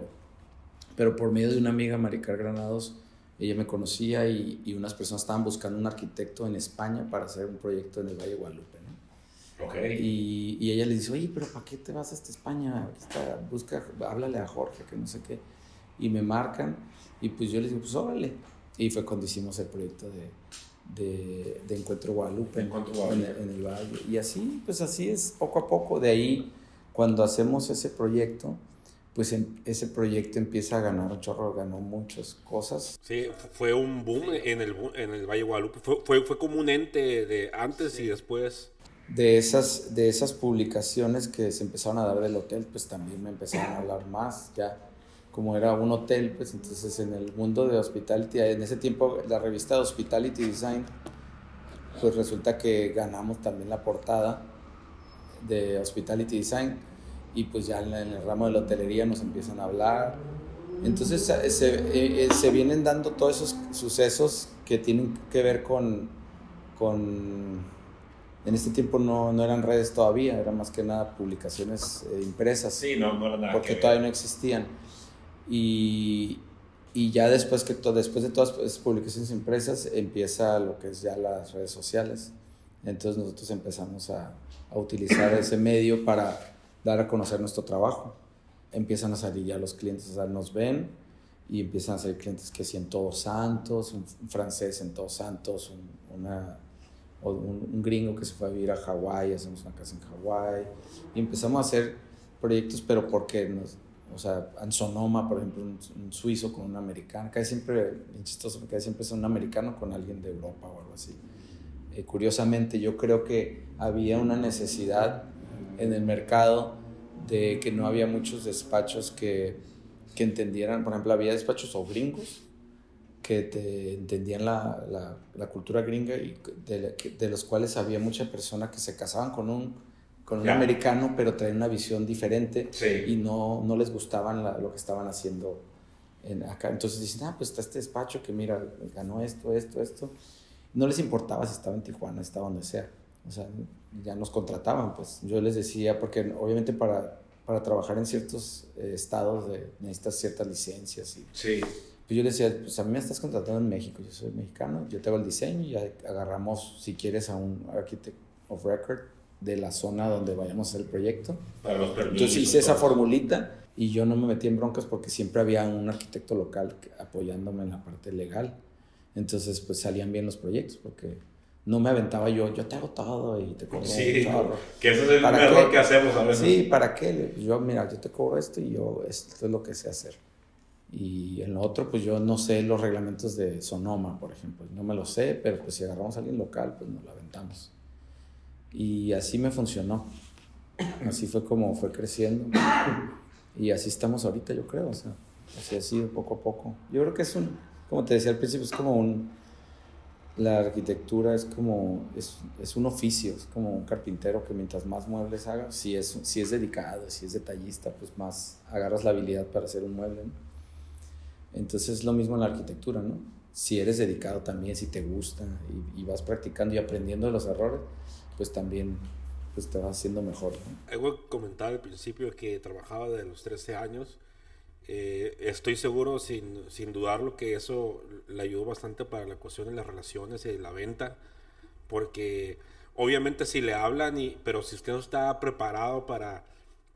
pero por medio de una amiga, Maricar Granados, ella me conocía y, y, unas personas estaban buscando un arquitecto en España para hacer un proyecto en el Valle Guadalupe. ¿no? Okay. Y, y, ella le dice, oye, pero ¿para qué te vas hasta España? Está, busca, háblale a Jorge, que no sé qué y me marcan y pues yo les digo, pues órale. Y fue cuando hicimos el proyecto de, de, de Encuentro Guadalupe, En, el, Valle. Y así, pues así es, poco a poco. De ahí, cuando hacemos ese proyecto, pues ese proyecto empieza a ganar un chorro, ganó muchas cosas. Sí, fue un boom en, el, en el Valle Guadalupe. Fue, fue, fue como un ente de antes y después. De esas, de esas publicaciones que se empezaron a dar del hotel, pues también me empezaron a hablar más. Ya como era un hotel, pues entonces en el mundo de hospitality, en ese tiempo la revista Hospitality Design, pues resulta que ganamos también la portada de Hospitality Design y pues ya en el ramo de la hotelería nos empiezan a hablar. Entonces se, eh, se vienen dando todos esos sucesos que tienen que ver con, con en este tiempo no, no, eran redes todavía, eran más que nada publicaciones eh, impresas. Sí, no, no era nada Porque todavía no existían. Y, y ya después, que después de todas esas publicaciones impresas empieza lo que es ya las redes sociales. Entonces nosotros empezamos a, a utilizar ese medio para dar a conocer nuestro trabajo. Empiezan a salir ya los clientes, o sea, nos ven y empiezan a salir clientes que sí en Todos Santos, un, francés en Todos Santos, un, una, un, un, gringo que se fue a vivir a Hawái, hacemos una casa en Hawái. Y empezamos a hacer proyectos, pero porque nos, o sea, Ansonoma, por ejemplo, un, suizo con un americano, casi siempre, chistoso, casi siempre es un americano con alguien de Europa o algo así. Eh, curiosamente, yo creo que había una necesidad en el mercado de que no había muchos despachos que, que entendieran, por ejemplo, había despachos o gringos que te entendían la, la, la cultura gringa y de, de, los cuales había mucha persona que se casaban con un con un americano, pero traen una visión diferente y no, no les gustaban lo que estaban haciendo en acá. Entonces dicen, ah, pues está este despacho que mira, ganó esto, esto, esto. No les importaba si estaba en Tijuana, estaba donde sea. O sea, ya nos contrataban, pues yo les decía, porque obviamente para, para trabajar en ciertos eh, estados de, necesitas ciertas licencias. Y, sí. Pues yo les decía, pues a mí me estás contratando en México, yo soy mexicano, yo te hago el diseño y ya agarramos, si quieres, a un architect of record de la zona donde vayamos a hacer el proyecto. Para los Entonces hice esa formulita y yo no me metí en broncas porque siempre había un arquitecto local apoyándome en la parte legal. Entonces pues salían bien los proyectos porque no me aventaba yo, yo te hago todo y te cobro sí, que eso es el error que hacemos a veces. Sí, ¿para qué? Yo, mira, yo te cobro esto y yo, esto es lo que sé hacer. Y en lo otro, pues yo no sé los reglamentos de Sonoma, por ejemplo. No me lo sé, pero pues si agarramos a alguien local, pues nos lo aventamos. Y así me funcionó. Así fue como fue creciendo. Y así estamos ahorita, yo creo. O sea, así ha sido poco a poco. Yo creo que es un, como te decía al principio, es como un, la arquitectura es como, es, es un oficio, es como un carpintero que mientras más muebles haga, si es, si es dedicado, si es detallista, pues más agarras la habilidad para hacer un mueble. Entonces es lo mismo en la arquitectura, ¿no? Si eres dedicado también, si te gusta y, y vas practicando y aprendiendo de los errores, pues también pues te va haciendo mejor. ¿no? Algo comentaba al principio que trabajaba de los 13 años. Eh, estoy seguro, sin, sin dudarlo, que eso le ayudó bastante para la cuestión de las relaciones y la venta, porque obviamente si le hablan, y, pero si usted no está preparado para,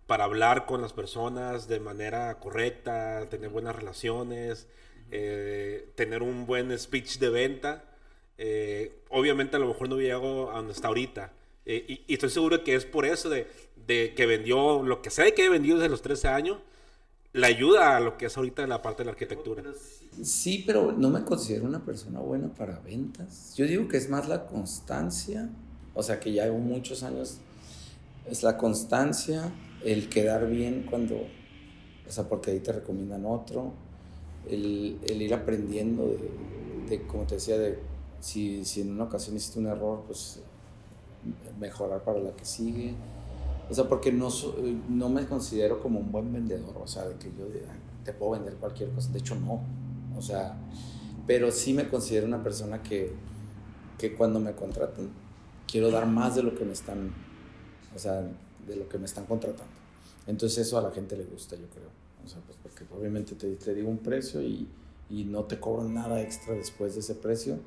para hablar con las personas de manera correcta, tener buenas relaciones, eh, tener un buen speech de venta, eh, obviamente a lo mejor no llegó a donde está ahorita. Eh, y, estoy seguro que es por eso de, de, que vendió lo que sea que he vendido desde los 13 años, la ayuda a lo que es ahorita en la parte de la arquitectura. Sí, pero no me considero una persona buena para ventas. Yo digo que es más la constancia, o sea que ya llevo muchos años, es la constancia, el quedar bien cuando, o sea, porque ahí te recomiendan otro, el, el ir aprendiendo de, de, como te decía, de si, si en una ocasión hiciste un error, pues mejorar para la que sigue. O sea, porque no, no me considero como un buen vendedor, o sea, de que yo te puedo vender cualquier cosa. De hecho, no. O sea, pero sí me considero una persona que, que cuando me contratan, quiero dar más de lo que me están, o sea, de lo que me están contratando. Entonces eso a la gente le gusta, yo creo. O sea, pues porque obviamente te, te digo un precio y, y no te cobran nada extra después de ese precio.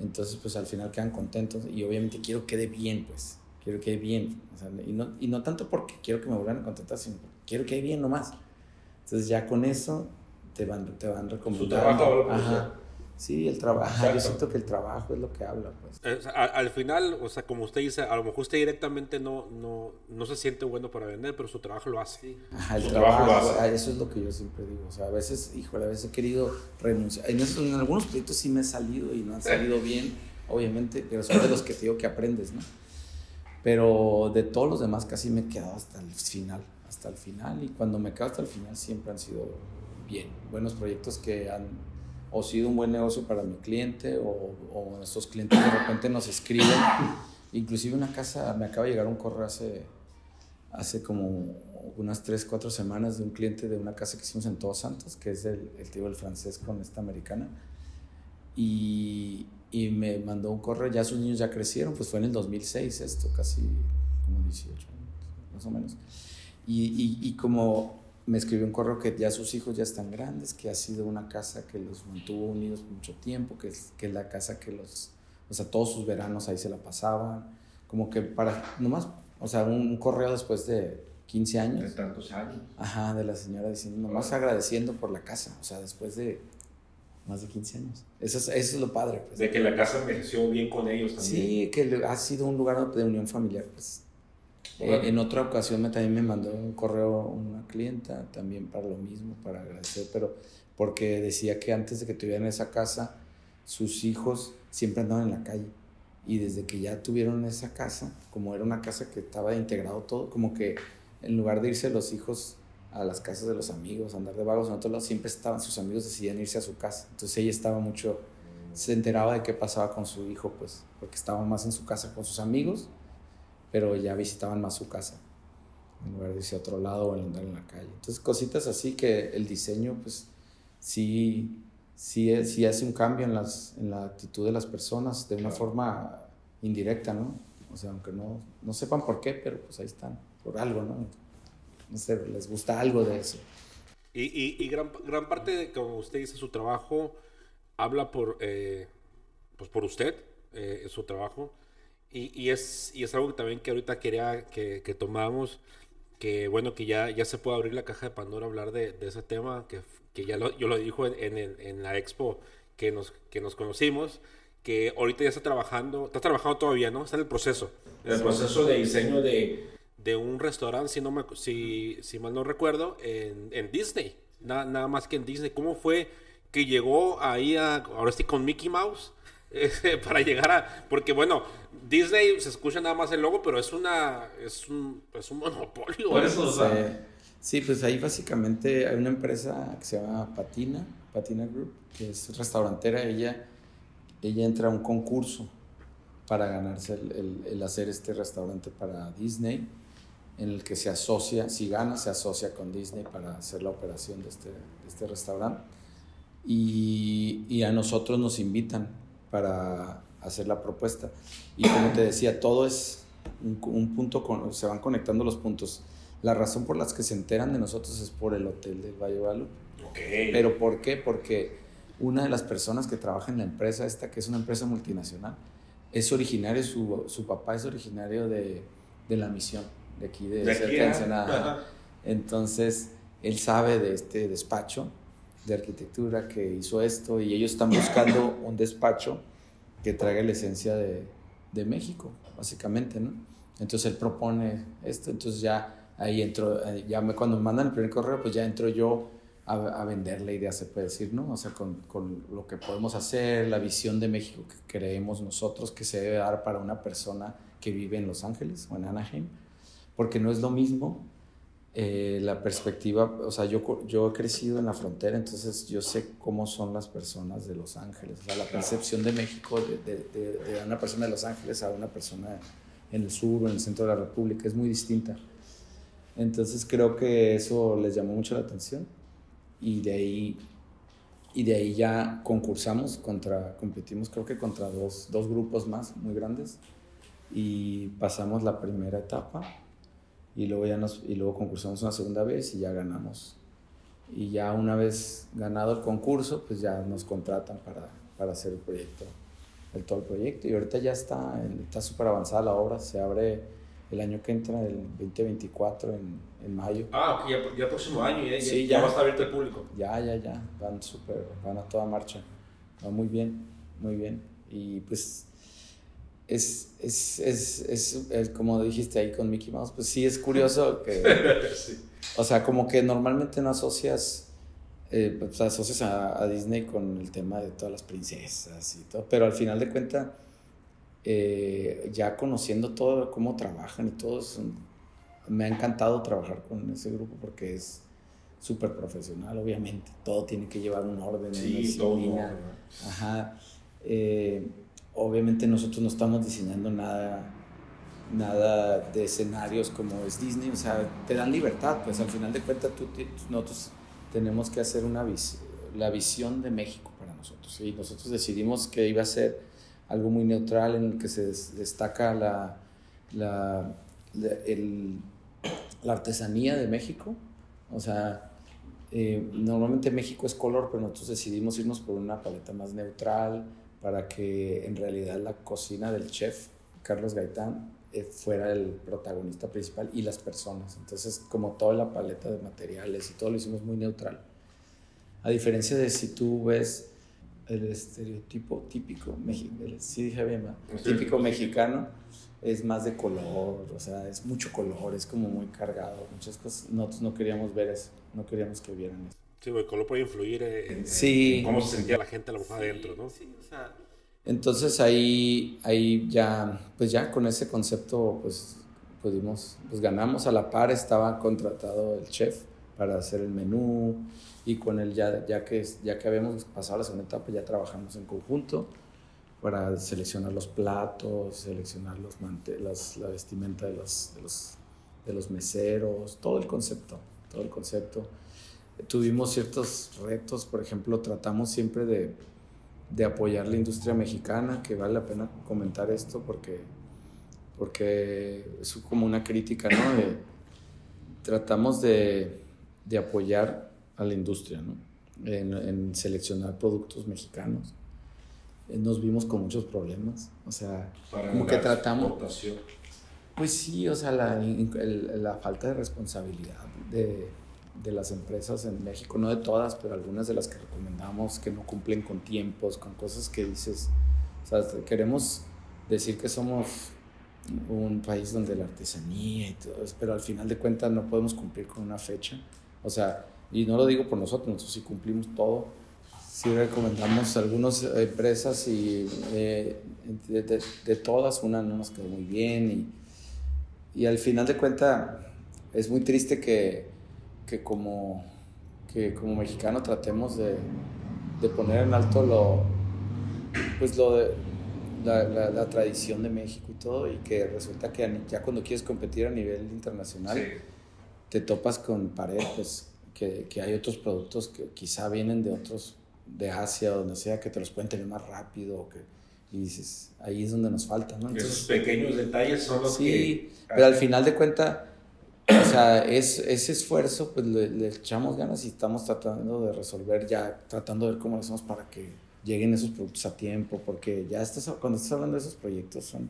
Entonces, pues al final quedan contentos y obviamente quiero que quede bien, pues. Quiero que quede bien. O sea, y, no, y no tanto porque quiero que me vuelvan a contratar, sino porque quiero que quede bien nomás. Entonces ya con eso te van, te van recomendando. Ajá. Sí, el trabajo. Yo siento que el trabajo es lo que habla, pues. Eh, al, final, o sea, como usted dice, a lo mejor usted directamente no, no, no se siente bueno para vender, pero su trabajo lo hace. Ajá, el trabajo, lo hace. Eso es lo que yo siempre digo. O sea, a veces, híjole, a veces he querido renunciar. En, en algunos proyectos sí me he salido y no han salido bien, obviamente, pero son de los que te digo que aprendes, ¿no? Pero de todos los demás casi me he quedado hasta el final, hasta el final. Y cuando me quedo hasta el final siempre han sido bien, buenos proyectos que han o sido un buen negocio para mi cliente o, o estos clientes de repente nos escriben. Inclusive una casa, me acaba de llegar un correo hace, hace como unas 3, 4 semanas de un cliente de una casa que hicimos en Todos Santos, que es el, el tío del francés con esta americana. Y, y, me mandó un correo, ya sus niños ya crecieron, pues fue en el 2006 esto, casi como 18 más o menos. Y, y, y como me escribió un correo que ya sus hijos ya están grandes, que ha sido una casa que los mantuvo unidos mucho tiempo, que es, que es la casa que los, o sea, todos sus veranos ahí se la pasaban, como que para, nomás, o sea, un, correo después de 15 años. De tantos años. Ajá, de la señora diciendo, nomás agradeciendo por la casa, o sea, después de más de 15 años. Eso es, eso es lo padre. Pues. De que la casa envejeció bien con ellos también. Sí, que ha sido un lugar de unión familiar, pues eh, en otra ocasión me, también me mandó un correo una clienta, también para lo mismo, para agradecer, pero porque decía que antes de que tuvieran esa casa, sus hijos siempre andaban en la calle. Y desde que ya tuvieron esa casa, como era una casa que estaba integrado todo, como que en lugar de irse los hijos a las casas de los amigos, andar de vagos en otro lado, siempre estaban, sus amigos decidían irse a su casa. Entonces ella estaba mucho, se enteraba de qué pasaba con su hijo, pues, porque estaba más en su casa con sus amigos pero ya visitaban más su casa, en lugar de irse a otro lado o andar en la calle. Entonces, cositas así que el diseño, pues, sí, sí, sí hace un cambio en, las, en la actitud de las personas de una forma indirecta, ¿no? O sea, aunque no, no sepan por qué, pero pues ahí están, por algo, ¿no? No sé, les gusta algo de eso. Y, y, y gran, gran, parte de, como usted dice, su trabajo habla por, eh, pues por usted, eh, su trabajo. Y, y, es, y es algo que también que ahorita quería que, que tomáramos, que bueno, que ya, ya se puede abrir la caja de Pandora, hablar de, de ese tema, que, que ya lo, yo lo dijo en, en, en, la expo que nos, que nos conocimos, que ahorita ya está trabajando, está trabajando todavía, ¿no? Está en el proceso. En el proceso de diseño de... De un restaurante, si, no me, si, si mal no recuerdo, en, en Disney. Nada, nada más que en Disney. ¿Cómo fue que llegó ahí a, ahora sí con Mickey Mouse? para llegar a. Porque bueno, Disney se escucha nada más el logo, pero es una. Es un, es un monopolio. Por eso, sí, pues ahí básicamente hay una empresa que se llama Patina, Patina Group, que es restaurantera. Ella, ella entra a un concurso para ganarse el, el, hacer este restaurante para Disney, en el que se asocia, si gana, se asocia con Disney para hacer la operación de este, de este restaurante. Y, y a nosotros nos invitan para hacer la propuesta. Y como te decía, todo es un, punto, con, se van conectando los puntos. La razón por las que se enteran de nosotros es por el hotel del Valle Guadalupe. Pero ¿por qué? Porque una de las personas que trabaja en la empresa esta, que es una empresa multinacional, es originario, su, su papá es originario de, de, la misión, de aquí, de, de cerca de Ensenada. Entonces, él sabe de este despacho de arquitectura que hizo esto y ellos están buscando un despacho que traiga la esencia de, de México, básicamente, ¿no? Entonces él propone esto, entonces ya ahí entro, eh, ya me, cuando me mandan el primer correo, pues ya entro yo a, a, vender la idea, se puede decir, ¿no? O sea, con, con, lo que podemos hacer, la visión de México que creemos nosotros que se debe dar para una persona que vive en Los Ángeles o en Anaheim, porque no es lo mismo eh, la perspectiva, o sea, yo, yo he crecido en la frontera, entonces yo sé cómo son las personas de Los Ángeles, o sea, la percepción de México de, de, de, una persona de Los Ángeles a una persona en el sur o en el centro de la República es muy distinta. Entonces creo que eso les llamó mucho la atención y de ahí y de ahí ya concursamos contra, competimos creo que contra dos, dos grupos más muy grandes y pasamos la primera etapa y luego ya nos, y luego concursamos una segunda vez y ya ganamos. Y ya una vez ganado el concurso, pues ya nos contratan para, para hacer el proyecto, el todo el proyecto. Y ahorita ya está, está súper avanzada la obra, se abre el año que entra, el 2024, en, en mayo. Ah, ya, ya próximo año, ya, sí, ya, ya, va a estar abierto al público. Ya, ya, ya, van súper, van a toda marcha. Va muy bien, muy bien. Y pues es, es, es, es, como dijiste ahí con Mickey Mouse, pues sí es curioso que, o sea, como que normalmente no asocias, eh, pues asocias a, a, Disney con el tema de todas las princesas y todo, pero al final de cuentas, eh, ya conociendo todo, cómo trabajan y todo, me ha encantado trabajar con ese grupo porque es súper profesional, obviamente, todo tiene que llevar un orden, sí, todo, Ajá. Eh, obviamente nosotros no estamos diseñando nada, nada de escenarios como es Disney, o sea, te dan libertad, pues al final de cuentas nosotros tenemos que hacer una la visión de México para nosotros, y nosotros decidimos que iba a ser algo muy neutral en el que se destaca la, la, la artesanía de México, o sea, eh, normalmente México es color, pero nosotros decidimos irnos por una paleta más neutral, para que en realidad la cocina del chef Carlos Gaitán eh, fuera el protagonista principal y las personas. Entonces, como toda la paleta de materiales y todo lo hicimos muy neutral. A diferencia de si tú ves el estereotipo típico, sí dije bien, típico mexicano, es más de color, o sea, es mucho color, es como muy cargado, muchas cosas. Nosotros no queríamos ver eso, no queríamos que vieran eso. Sí, el color puede influir en, sí. cómo se sentía la gente a lo mejor adentro, ¿no? Sí, o sea, entonces ahí, ahí ya, pues ya con ese concepto, pues pudimos, pues ganamos a la par, estaba contratado el chef para hacer el menú y con él ya, ya, que, ya que habíamos pasado la segunda etapa ya trabajamos en conjunto para seleccionar los platos, seleccionar los las, la vestimenta de los, de los, de los meseros, todo el concepto, todo el concepto tuvimos ciertos retos, por ejemplo, tratamos siempre de, de, apoyar la industria mexicana, que vale la pena comentar esto porque, porque es como una crítica, ¿no? tratamos de, de, apoyar a la industria, ¿no? En, en, seleccionar productos mexicanos. Eh, nos vimos con muchos problemas, o sea, como que tratamos... Pues sí, o sea, la, la falta de responsabilidad de de las empresas en México, no de todas, pero algunas de las que recomendamos que no cumplen con tiempos, con cosas que dices, o sea, queremos decir que somos un país donde la artesanía y todo, pero al final de cuentas no podemos cumplir con una fecha, o sea, y no lo digo por nosotros, nosotros sí cumplimos todo, sí recomendamos algunas empresas y eh, de, todas, una no nos quedó muy bien y, y al final de cuentas es muy triste que que como, que como mexicano tratemos de, de poner en alto lo, pues lo de, la, la, tradición de México y todo, y que resulta que ya cuando quieres competir a nivel internacional, te topas con pared, pues que, que, hay otros productos que quizá vienen de otros, de Asia o donde sea, que te los pueden tener más rápido, que, y dices, ahí es donde nos falta, ¿no? Esos pequeños detalles son los sí, que... Sí, pero al final de cuentas o sea, es, ese esfuerzo, pues le, echamos ganas y estamos tratando de resolver ya, tratando de ver cómo lo hacemos para que lleguen esos productos a tiempo, porque ya estás, cuando estás hablando de esos proyectos son,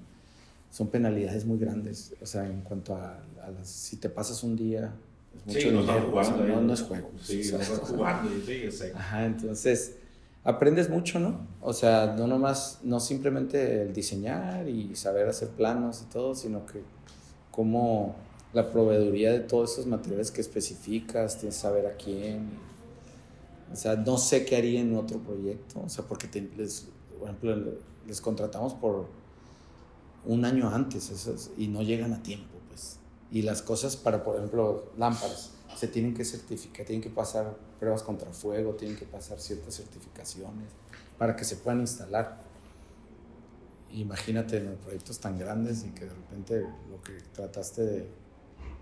son penalidades muy grandes, o sea, en cuanto a, las, si te pasas un día, es mucho sí, dinero, no, jugando, no, no, es juego. Sí, o sea, no jugando, sí, sí. Ajá, entonces aprendes mucho, ¿no? O sea, no nomás, no simplemente el diseñar y saber hacer planos y todo, sino que cómo la proveeduría de todos esos materiales que especificas, tienes que saber a quién. O sea, no sé qué haría en otro proyecto, o sea, porque les, por ejemplo, les contratamos por un año antes y no llegan a tiempo, pues. Y las cosas para, por ejemplo, lámparas, se tienen que certificar, tienen que pasar pruebas contra fuego, tienen que pasar ciertas certificaciones para que se puedan instalar. Imagínate en proyectos tan grandes y que de repente lo que trataste de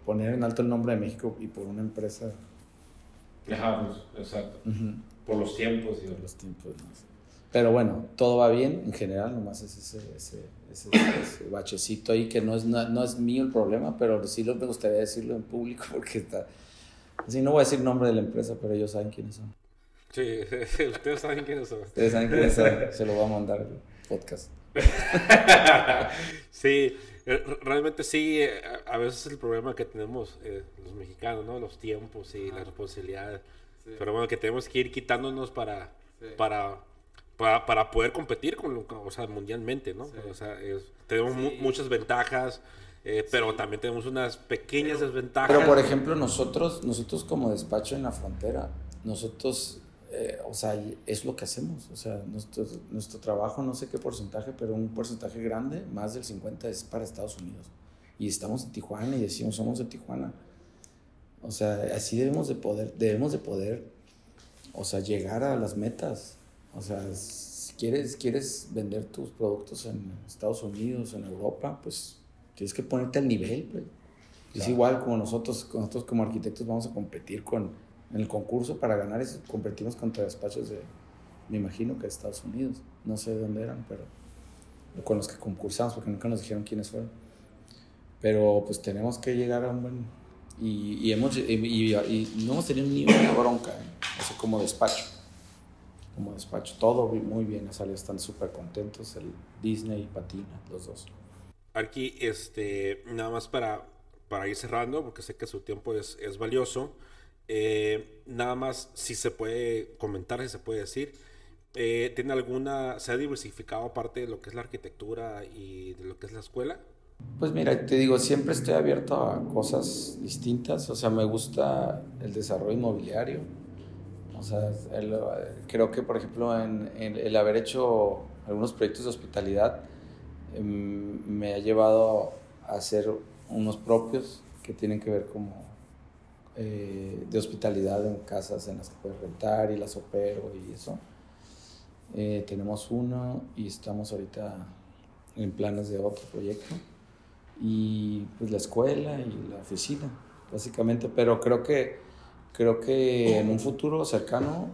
poner en alto el nombre de México y por una empresa Ajá, pues, exacto. Por los tiempos. Y... Por los tiempos. Pero bueno, todo va bien en general, nomás es ese, ese, ese, bachecito ahí que no es, no, es mío el problema, pero sí lo, me gustaría decirlo en público porque está... Así no voy a decir nombre de la empresa, pero ellos saben quiénes son. Sí, ustedes saben quiénes son. Ustedes saben quiénes son. Se lo voy a mandar el podcast. sí, realmente sí, eh, a veces es el problema que tenemos eh, los mexicanos, ¿no? Los tiempos y las responsabilidades. Pero bueno, que tenemos que ir quitándonos para, para, para, poder competir con, o sea, mundialmente, ¿no? O sea, tenemos muchas ventajas. pero también tenemos unas pequeñas desventajas. Pero por ejemplo, nosotros, nosotros como despacho en la frontera, nosotros eh, o sea, es lo que hacemos. O sea, nuestro, nuestro trabajo, no sé qué porcentaje, pero un porcentaje grande, más del 50 es para Estados Unidos. Y estamos en Tijuana y decimos, somos de Tijuana. O sea, así debemos de poder, debemos de poder, o sea, llegar a las metas. O sea, si quieres, quieres vender tus productos en Estados Unidos, en Europa, pues tienes que ponerte al nivel. Pues. Es igual como nosotros, nosotros como arquitectos vamos a competir con en el concurso para ganar eso competimos contra despachos de, me imagino que de Estados Unidos, no sé de dónde eran, pero con los que concursamos, porque nunca nos dijeron quiénes fueron. Pero pues tenemos que llegar a un buen... Y, y hemos, y, no hemos tenido ni una bronca, ¿eh? como despacho. Como despacho, todo muy bien, salió, están súper contentos, el Disney y Patina, los dos. Aquí, este, nada más para, para ir cerrando, porque sé que su tiempo es, es valioso. Eh, nada más, si se puede comentar, si se puede decir, eh, ¿tiene alguna, se ha diversificado aparte de lo que es la arquitectura y de lo que es la escuela? Pues mira, te digo, siempre estoy abierto a cosas distintas, o sea, me gusta el desarrollo inmobiliario, o sea, creo que por ejemplo en, el haber hecho algunos proyectos de hospitalidad em, me ha llevado a hacer unos propios que tienen que ver como eh, de hospitalidad en casas en las que puedes rentar y las opero y eso. Eh, tenemos uno y estamos ahorita en planes de otro proyecto. Y pues la escuela y la oficina, básicamente. Pero creo que, creo que en un futuro cercano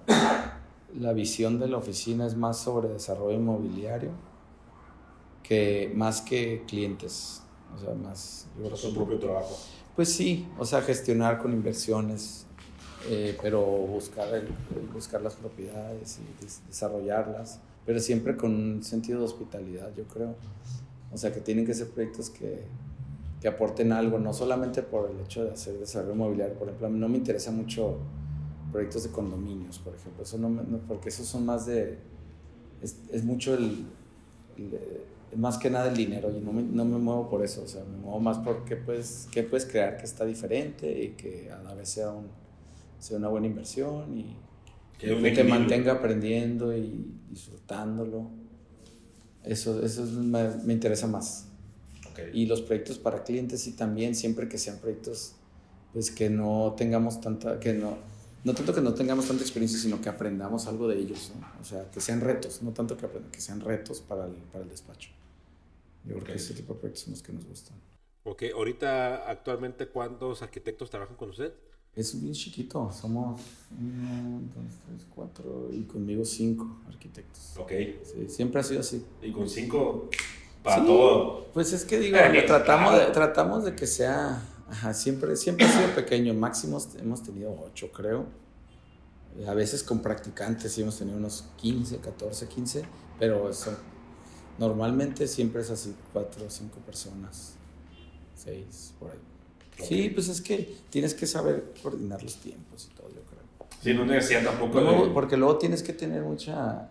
la visión de la oficina es más sobre desarrollo inmobiliario que más que clientes. O sea, más... Yo creo su propio trabajo. Pues sí, o sea, gestionar con inversiones, eh, pero buscar, buscar las propiedades y desarrollarlas, pero siempre con un sentido de hospitalidad, yo creo. O sea, que tienen que ser proyectos que, que aporten algo, no solamente por el hecho de hacer desarrollo inmobiliario. Por ejemplo, a mí no me interesa mucho proyectos de condominios, por ejemplo, eso no, porque esos son más de... Es, es mucho el, el más que nada el dinero y no me, no me muevo por eso, o sea, me muevo más porque pues, qué puedes crear que está diferente y que a la vez sea, un, sea una buena inversión y que, te mantenga aprendiendo y disfrutándolo. Eso, eso me, me, interesa más. Y los proyectos para clientes y también siempre que sean proyectos pues que no tengamos tanta, que no, no tanto que no tengamos tanta experiencia, sino que aprendamos algo de ellos, o sea, que sean retos, no tanto que aprendan, que sean retos para el, para el despacho. Yo creo que ese tipo de proyectos son los que nos gustan. Ok, ahorita actualmente, ¿cuántos arquitectos trabajan con usted? Es bien chiquito, somos uno, dos, tres, cuatro y conmigo cinco arquitectos. Ok. Sí, siempre ha sido así. Y con cinco para todo. Pues es que digo, tratamos, de, tratamos de que sea, ajá, siempre, siempre ha sido pequeño, máximo hemos tenido ocho, creo. A veces con practicantes sí hemos tenido unos 15, 14, 15, pero eso Normalmente siempre es así, cuatro o cinco personas, seis, por ahí. Sí, pues es que tienes que saber coordinar los tiempos y todo, yo creo. Sí, no necesitas tampoco. Porque luego tienes que tener mucha.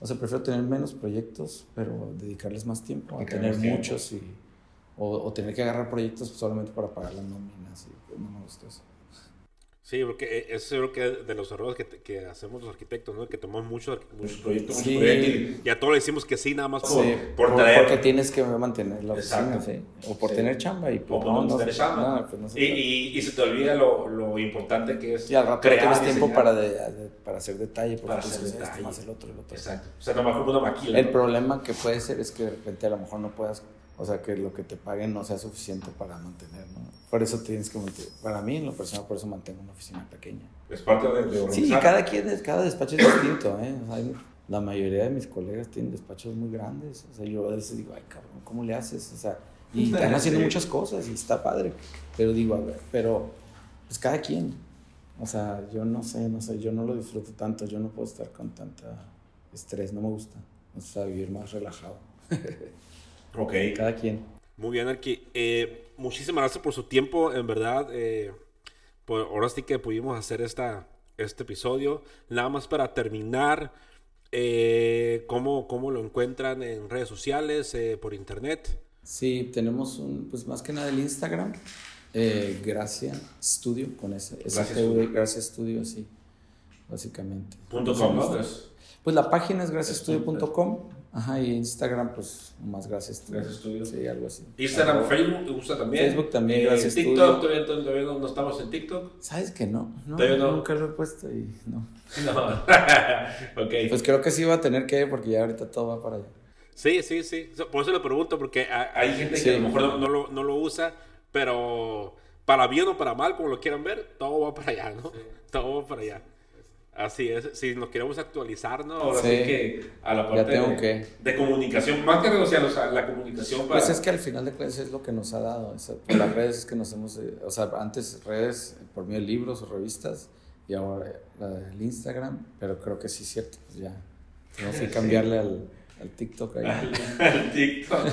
O sea, prefiero tener menos proyectos, pero dedicarles más tiempo a tener muchos y. O, o, tener que agarrar proyectos solamente para pagar las nóminas. Y no me gusta eso. Sí, porque eh, eso es lo que de los errores que, que hacemos los arquitectos, ¿no? Que tomamos muchos, muchos proyectos, sí. y, a todos le decimos que sí, nada más por, sí, por, Porque tienes que mantener la oficina, ¿sí? O por tener chamba. Y por, no, tener chamba. pues y, y, y, se te olvida lo, lo importante que es Y al rato crear, tienes tiempo para, de, para hacer detalle, para hacer detalle. Este más el otro, el otro. Exacto. O sea, a lo mejor una maquila. El problema que puede ser es que de repente a lo mejor no puedas, o sea, que lo que te paguen no sea suficiente para mantener, ¿no? Por eso tienes que mantener. Para mí, en lo personal, por eso mantengo una oficina pequeña. Es parte de, de Sí, cada, quien, cada despacho es distinto. ¿eh? la mayoría de mis colegas tienen despachos muy grandes. O sea, yo a veces digo, ay, cabrón, ¿cómo le haces? O sea, y están haciendo muchas cosas y está padre. Pero digo, a ver, pero pues cada quien. O sea, yo no sé, no sé, yo no lo disfruto tanto. Yo no puedo estar con tanta estrés, no me gusta. O sea, vivir más relajado. ok. Cada quien. Muy bien, Arqui. Eh, muchísimas gracias por su tiempo, en verdad. Eh, por, ahora sí que pudimos hacer esta, este episodio. Nada más para terminar, eh, ¿cómo, ¿cómo, lo encuentran en redes sociales, eh, por internet? Sí, tenemos un, pues más que nada el Instagram, eh, Gracia Studio, con ese, Gracia Studio, sí, básicamente. Punto com, ¿no? Pues la página es graciastudio.com Ajá, y Instagram, pues más gracias. Gracias Studio. Sí, algo así. Instagram, Facebook, ¿te gusta también? Facebook también, gracias TikTok, todavía, todavía no, estamos en TikTok. ¿Sabes que no? no todavía no. Nunca lo he puesto y no. No. ok. Pues creo que sí va a tener que, porque ya ahorita todo va para allá. Sí, sí, sí. Por eso le pregunto, porque hay gente que a lo mejor no, lo, no, lo, usa, pero para bien o para mal, como lo quieran ver, todo va para allá, ¿no? Todo va para allá. Así es, si nos queremos actualizar, ¿no? Ahora sí, que a la parte de, de, comunicación, más que sociales, o sea, la comunicación para... Pues es que al final de cuentas es lo que nos ha dado, por las redes es que nos hemos, eh, o sea, antes redes por medio de libros o revistas y ahora el Instagram, pero creo que sí es cierto, pues ya, tenemos que cambiarle al, al, TikTok ahí. Al, TikTok,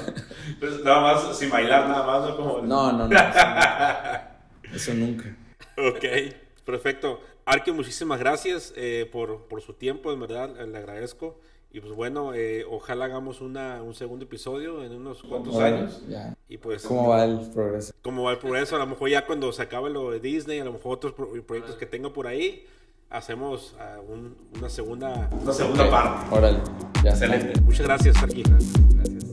pues nada más, sin bailar nada más, ¿no? Como... No, no, no, eso nunca. Ok, perfecto. Arque, muchísimas gracias eh, por, por, su tiempo, en verdad, le agradezco. Y pues bueno, eh, ojalá hagamos una, un segundo episodio en unos cuantos años. Y pues, ¿Cómo va el progreso? ¿Cómo va el progreso? A lo mejor ya cuando se acabe lo de Disney, a lo mejor otros proyectos que tengo por ahí, hacemos uh, un, una segunda... Una segunda parte. Órale. Ya Excelente. Muchas gracias, Arqui. Gracias.